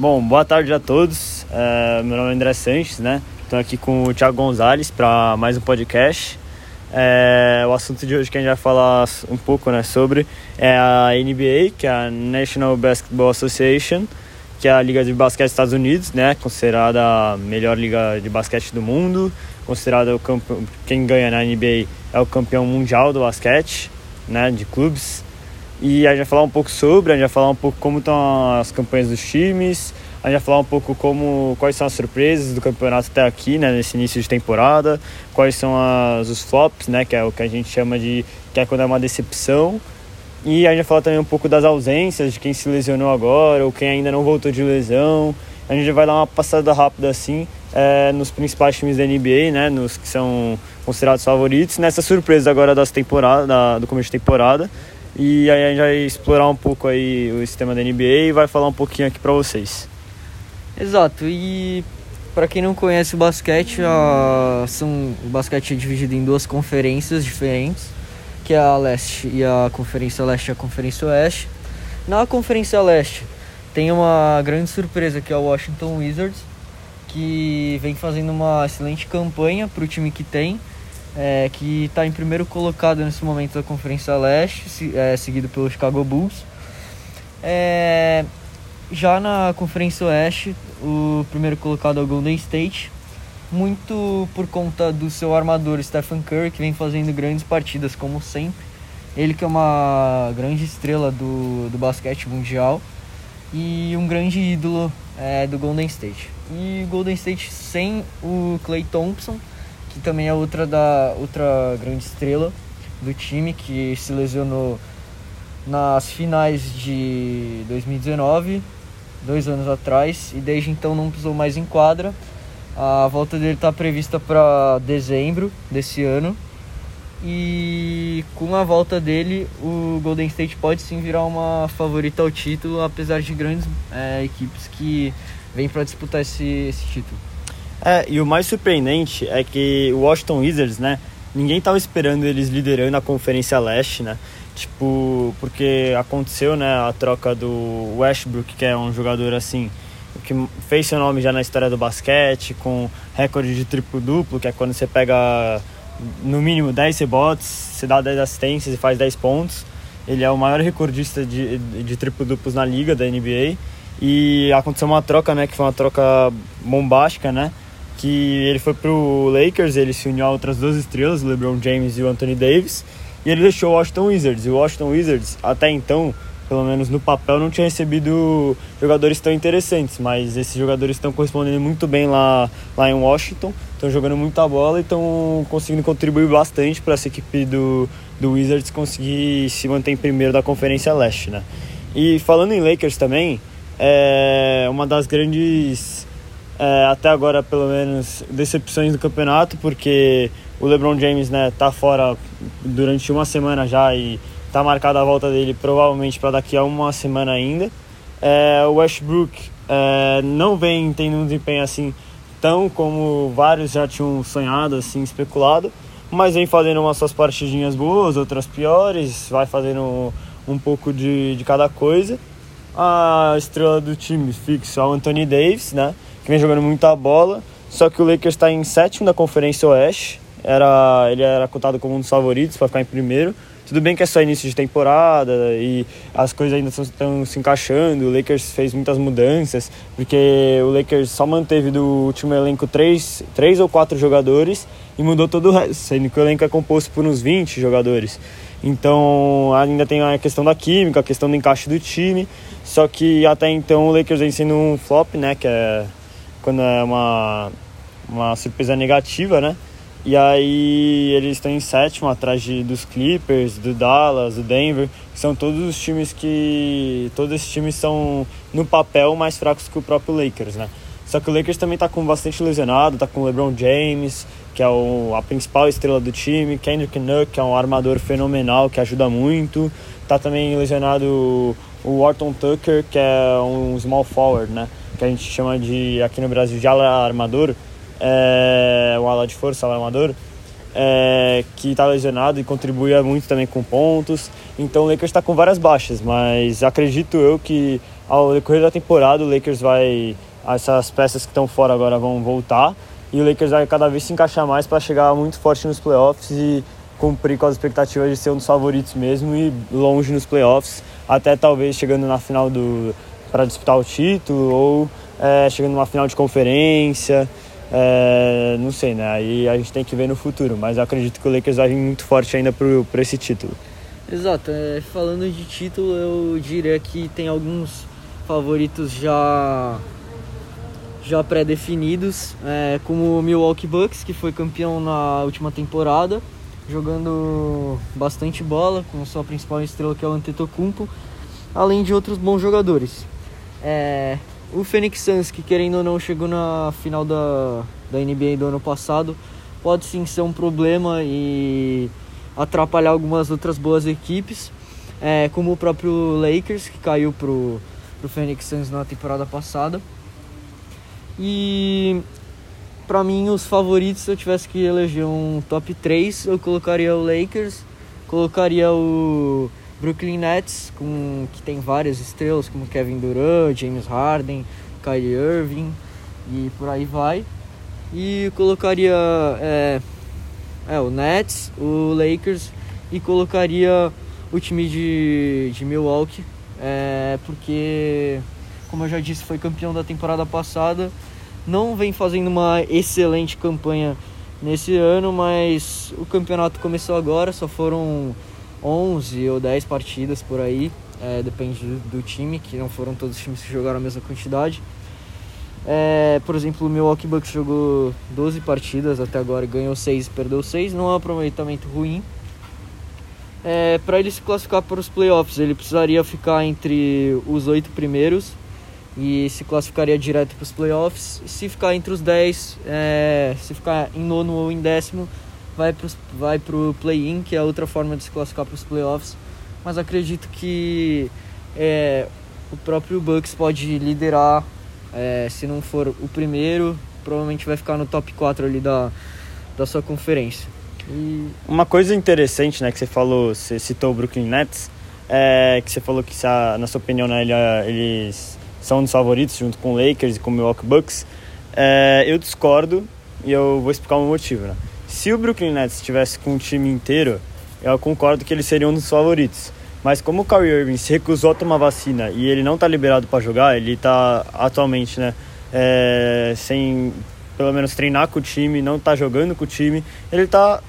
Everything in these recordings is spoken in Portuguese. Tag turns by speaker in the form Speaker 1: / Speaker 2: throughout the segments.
Speaker 1: Bom, boa tarde a todos. É, meu nome é André Sanches, né? Estou aqui com o Thiago Gonzalez para mais um podcast. É, o assunto de hoje que a gente vai falar um pouco né, sobre é a NBA, que é a National Basketball Association, que é a liga de basquete dos Estados Unidos, né? Considerada a melhor liga de basquete do mundo, considerada o campeão, quem ganha na NBA é o campeão mundial do basquete, né? De clubes. E a gente vai falar um pouco sobre, a gente vai falar um pouco como estão as campanhas dos times, a gente vai falar um pouco como, quais são as surpresas do campeonato até aqui, né, nesse início de temporada, quais são as, os flops, né, que é o que a gente chama de, que é quando é uma decepção. E a gente vai falar também um pouco das ausências, de quem se lesionou agora, ou quem ainda não voltou de lesão. A gente vai dar uma passada rápida assim é, nos principais times da NBA, né, nos que são considerados favoritos, nessa surpresa agora das temporada, da, do começo de temporada. E aí a gente vai explorar um pouco aí o sistema da NBA e vai falar um pouquinho aqui para vocês.
Speaker 2: Exato, e para quem não conhece o basquete, a, são, o basquete é dividido em duas conferências diferentes, que é a leste e a conferência leste e a conferência oeste. Na conferência leste tem uma grande surpresa que é o Washington Wizards, que vem fazendo uma excelente campanha para o time que tem, é, que está em primeiro colocado nesse momento da Conferência Leste, é, seguido pelo Chicago Bulls. É, já na Conferência Oeste, o primeiro colocado é o Golden State, muito por conta do seu armador Stephen Curry, que vem fazendo grandes partidas, como sempre. Ele que é uma grande estrela do, do basquete mundial e um grande ídolo é, do Golden State. E Golden State sem o Clay Thompson, que também é outra, da, outra grande estrela do time, que se lesionou nas finais de 2019 dois anos atrás, e desde então não pisou mais em quadra. A volta dele está prevista para dezembro desse ano. E com a volta dele, o Golden State pode sim virar uma favorita ao título, apesar de grandes é, equipes que vêm para disputar esse, esse título.
Speaker 1: É, e o mais surpreendente é que o Washington Wizards, né? Ninguém estava esperando eles liderando a Conferência Leste, né? Tipo, porque aconteceu, né, a troca do Westbrook, que é um jogador assim que fez seu nome já na história do basquete, com recorde de triplo-duplo, que é quando você pega no mínimo 10 rebotes, você dá 10 assistências e faz 10 pontos. Ele é o maior recordista de, de triplo-duplos na liga da NBA. E aconteceu uma troca, né, que foi uma troca bombástica, né, que ele foi pro Lakers, ele se uniu a outras duas estrelas, o LeBron James e o Anthony Davis e ele deixou o Washington Wizards. E o Washington Wizards, até então, pelo menos no papel, não tinha recebido jogadores tão interessantes, mas esses jogadores estão correspondendo muito bem lá, lá em Washington, estão jogando muita bola e estão conseguindo contribuir bastante para essa equipe do, do Wizards conseguir se manter em primeiro da Conferência Leste. Né? E falando em Lakers também, é uma das grandes, é, até agora pelo menos, decepções do campeonato, porque o LeBron James né, tá fora durante uma semana já e tá marcada a volta dele provavelmente para daqui a uma semana ainda. É, o Westbrook é, não vem tendo um desempenho assim tão como vários já tinham sonhado, assim, especulado, mas vem fazendo umas suas partidinhas boas, outras piores, vai fazendo um pouco de, de cada coisa. A estrela do time fixo é o Anthony Davis, né, que vem jogando muita bola, só que o Lakers está em sétimo da Conferência Oeste, era, ele era cotado como um dos favoritos para ficar em primeiro. Tudo bem que é só início de temporada e as coisas ainda estão se encaixando. O Lakers fez muitas mudanças, porque o Lakers só manteve do último elenco três, três ou quatro jogadores e mudou todo o resto, sendo que o elenco é composto por uns 20 jogadores. Então ainda tem a questão da química, a questão do encaixe do time. Só que até então o Lakers vem sendo um flop, né? Que é quando é uma, uma surpresa negativa, né? E aí eles estão em sétimo, atrás de, dos Clippers, do Dallas, do Denver, que são todos os times que. Todos esses times são, no papel, mais fracos que o próprio Lakers, né? Só que o Lakers também está com bastante lesionado, está com o LeBron James, que é o, a principal estrela do time, Kendrick Nunn, que é um armador fenomenal, que ajuda muito. Está também lesionado o Orton Tucker, que é um small forward, né? Que a gente chama de, aqui no Brasil, de ala armador é, o ala de força, o armador, é, que está lesionado e contribui muito também com pontos. Então o Lakers está com várias baixas, mas acredito eu que ao decorrer da temporada o Lakers vai essas peças que estão fora agora vão voltar e o Lakers vai cada vez se encaixar mais para chegar muito forte nos playoffs e cumprir com as expectativas de ser um dos favoritos mesmo e longe nos playoffs, até talvez chegando na final do para disputar o título ou é, chegando numa final de conferência. É, não sei, né? Aí a gente tem que ver no futuro, mas eu acredito que o Lakers vai vir muito forte ainda para esse título.
Speaker 2: Exato, é, falando de título, eu diria que tem alguns favoritos já já pré-definidos, é, como o Milwaukee Bucks, que foi campeão na última temporada, jogando bastante bola, com sua principal estrela que é o Antetokounmpo, além de outros bons jogadores. É, o Phoenix Suns, que querendo ou não chegou na final da, da NBA do ano passado, pode sim ser um problema e atrapalhar algumas outras boas equipes, é, como o próprio Lakers, que caiu pro, pro Phoenix Suns na temporada passada. E para mim os favoritos, se eu tivesse que eleger um top 3, eu colocaria o Lakers, colocaria o Brooklyn Nets, com, que tem várias estrelas como Kevin Durant, James Harden, Kyrie Irving e por aí vai. E colocaria é, é, o Nets, o Lakers e colocaria o time de, de Milwaukee, é, porque, como eu já disse, foi campeão da temporada passada. Não vem fazendo uma excelente campanha nesse ano, mas o campeonato começou agora, só foram 11 ou 10 partidas por aí, é, depende do, time, que não foram todos os times que jogaram a mesma quantidade. É, por exemplo, o Milwaukee Bucks jogou 12 partidas até agora, ganhou 6 e perdeu 6, não é um aproveitamento ruim. É, para ele se classificar para os playoffs, ele precisaria ficar entre os 8 primeiros e se classificaria direto para os playoffs. Se ficar entre os 10, é, se ficar em nono ou em décimo, vai para vai o play-in, que é outra forma de se classificar para os playoffs. Mas acredito que é, o próprio Bucks pode liderar, é, se não for o primeiro, provavelmente vai ficar no top 4 ali da, da sua conferência.
Speaker 1: E... Uma coisa interessante, né, que você falou, você citou o Brooklyn Nets, é que você falou que, na sua opinião, né, eles são um dos favoritos junto com o Lakers e com o Milwaukee Bucks. É, eu discordo e eu vou explicar o motivo, né? Se o Brooklyn Nets estivesse com o time inteiro, eu concordo que eles seriam um dos favoritos. Mas como o Kyrie Irving se recusou a tomar vacina e ele não está liberado para jogar, ele está atualmente, né, é, sem pelo menos treinar com o time, não está jogando com o time, ele está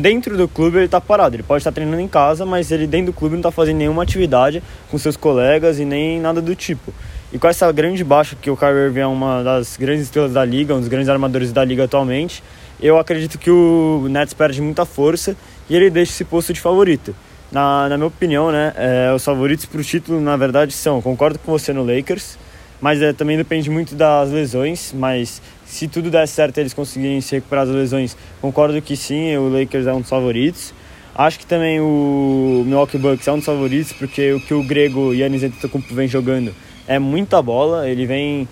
Speaker 1: dentro do clube ele está parado. Ele pode estar tá treinando em casa, mas ele dentro do clube não está fazendo nenhuma atividade com seus colegas e nem nada do tipo. E com essa grande baixa que o Kyrie Irving é uma das grandes estrelas da liga, um dos grandes armadores da liga atualmente, eu acredito que o Nets perde muita força e ele deixa esse posto de favorito. Na, na minha opinião, né, é, os favoritos para o título, na verdade, são, concordo com você no Lakers, mas é, também depende muito das lesões, mas se tudo der certo eles conseguirem se recuperar das lesões, concordo que sim, o Lakers é um dos favoritos. Acho que também o Milwaukee Bucks é um dos favoritos, porque o que o grego Yannis Antetokounmpo vem jogando é muita bola, ele vem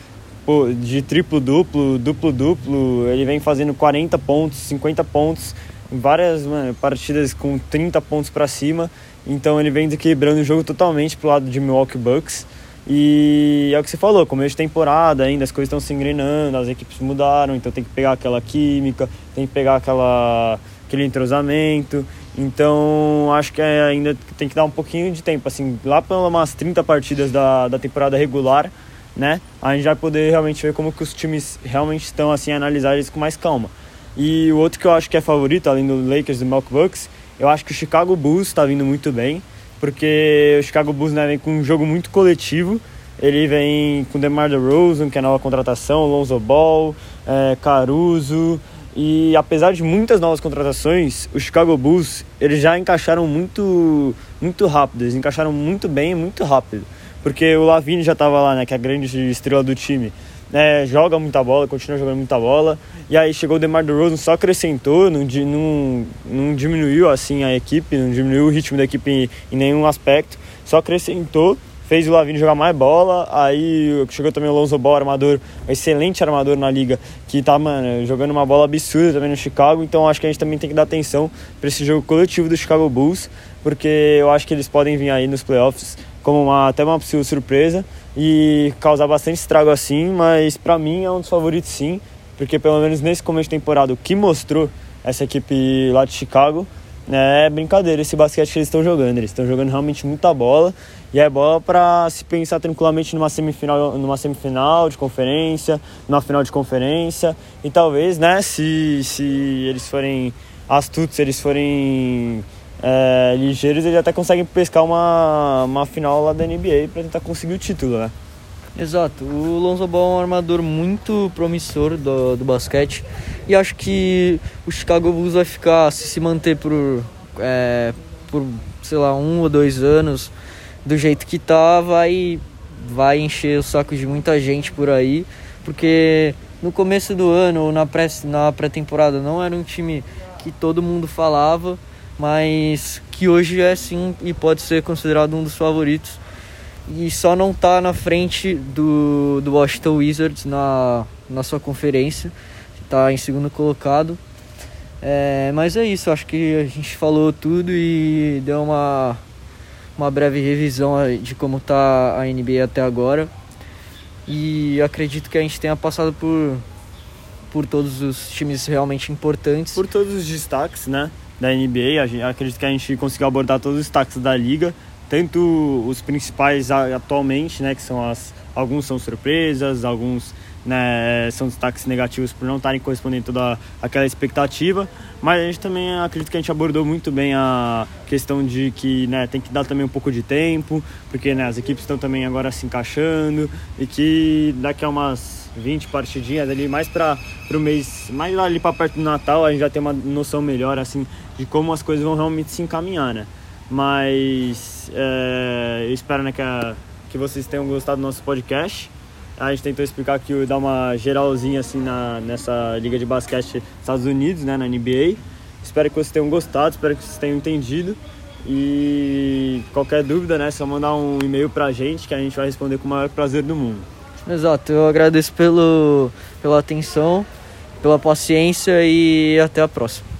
Speaker 1: pô, de triplo-duplo, duplo-duplo, ele vem fazendo 40 pontos, 50 pontos, várias mano, partidas com 30 pontos para cima, então ele vem desequilibrando o jogo totalmente pro lado de Milwaukee Bucks. E é o que você falou, começo de temporada ainda, as coisas estão se engrenando, as equipes mudaram, então tem que pegar aquela química, tem que pegar aquela, aquele entrosamento. Então acho que ainda tem que dar um pouquinho de tempo, assim, lá para umas 30 partidas da, da temporada regular, né? A gente vai poder realmente ver como que os times realmente estão assim, analisar eles com mais calma. E o outro que eu acho que é favorito, além do Lakers e do Milwaukee Bucks, eu acho que o Chicago Bulls está vindo muito bem, porque o Chicago Bulls né, vem com um jogo muito coletivo. Ele vem com DeMar DeRozan, que é nova contratação, Lonzo Ball, é, Caruso, e apesar de muitas novas contratações, o Chicago Bulls eles já encaixaram muito, muito rápido, eles encaixaram muito bem, muito rápido porque o Lavini já estava lá, né, que é a grande estrela do time. É, joga muita bola, continua jogando muita bola. E aí chegou o DeMar DeRozan, só acrescentou, não, não, não diminuiu assim a equipe, não diminuiu o ritmo da equipe em, em nenhum aspecto, só acrescentou, fez o Lavini jogar mais bola. Aí chegou também o Lonzo Ball, armador, um excelente armador na liga, que tá mano, jogando uma bola absurda também no Chicago. Então acho que a gente também tem que dar atenção para esse jogo coletivo do Chicago Bulls, porque eu acho que eles podem vir aí nos playoffs como uma, até uma possível surpresa. e causar bastante estrago assim, mas para mim é um dos favoritos sim, porque pelo menos nesse começo de temporada o que mostrou essa equipe lá de Chicago é brincadeira esse basquete que eles estão jogando. Eles estão jogando realmente muita bola e é bola para se pensar tranquilamente numa semifinal, numa semifinal de conferência, numa final de conferência e talvez, né, se, se eles forem astutos, se eles forem é, ligeiros, eles até conseguem pescar uma, uma final lá da NBA para tentar conseguir o título, né?
Speaker 2: Exato, o Lonzo Ball é um armador muito promissor do, do basquete. E acho que o Chicago Bulls vai ficar, se se manter por, é, por sei lá, um ou dois anos do jeito que tá, vai, vai encher o saco de muita gente por aí, porque no começo do ano, na pré, na pré-temporada, não era um time que todo mundo falava, mas que hoje é sim e pode ser considerado um dos favoritos e só não tá na frente do, do Washington Wizards na, na sua conferência, está em segundo colocado. É, mas é isso, acho que a gente falou tudo e deu uma, uma breve revisão de como tá a NBA até agora. E acredito que a gente tenha passado por, por todos os times realmente importantes.
Speaker 1: Por todos os destaques né, da NBA, acredito que a gente conseguiu abordar todos os destaques da liga tanto os principais atualmente, né, que são as alguns são surpresas, alguns né, são destaques negativos por não estarem correspondendo toda aquela expectativa, mas a gente também acredito que a gente abordou muito bem a questão de que né, tem que dar também um pouco de tempo, porque né, as equipes estão também agora se encaixando e que daqui a umas 20 partidinhas ali mais para o mês, mais ali para perto do Natal, a gente já tem uma noção melhor assim de como as coisas vão realmente se encaminhar, né? Mas é, eu espero né, que, a, que vocês tenham gostado do nosso podcast. A gente tentou explicar aqui, dar uma geralzinha assim na, nessa liga de basquete dos Estados Unidos, né, na NBA. Espero que vocês tenham gostado, espero que vocês tenham entendido. E qualquer dúvida, né, é só mandar um e-mail pra gente que a gente vai responder com o maior prazer do mundo.
Speaker 2: Exato, eu agradeço pelo, pela atenção, pela paciência e até a próxima.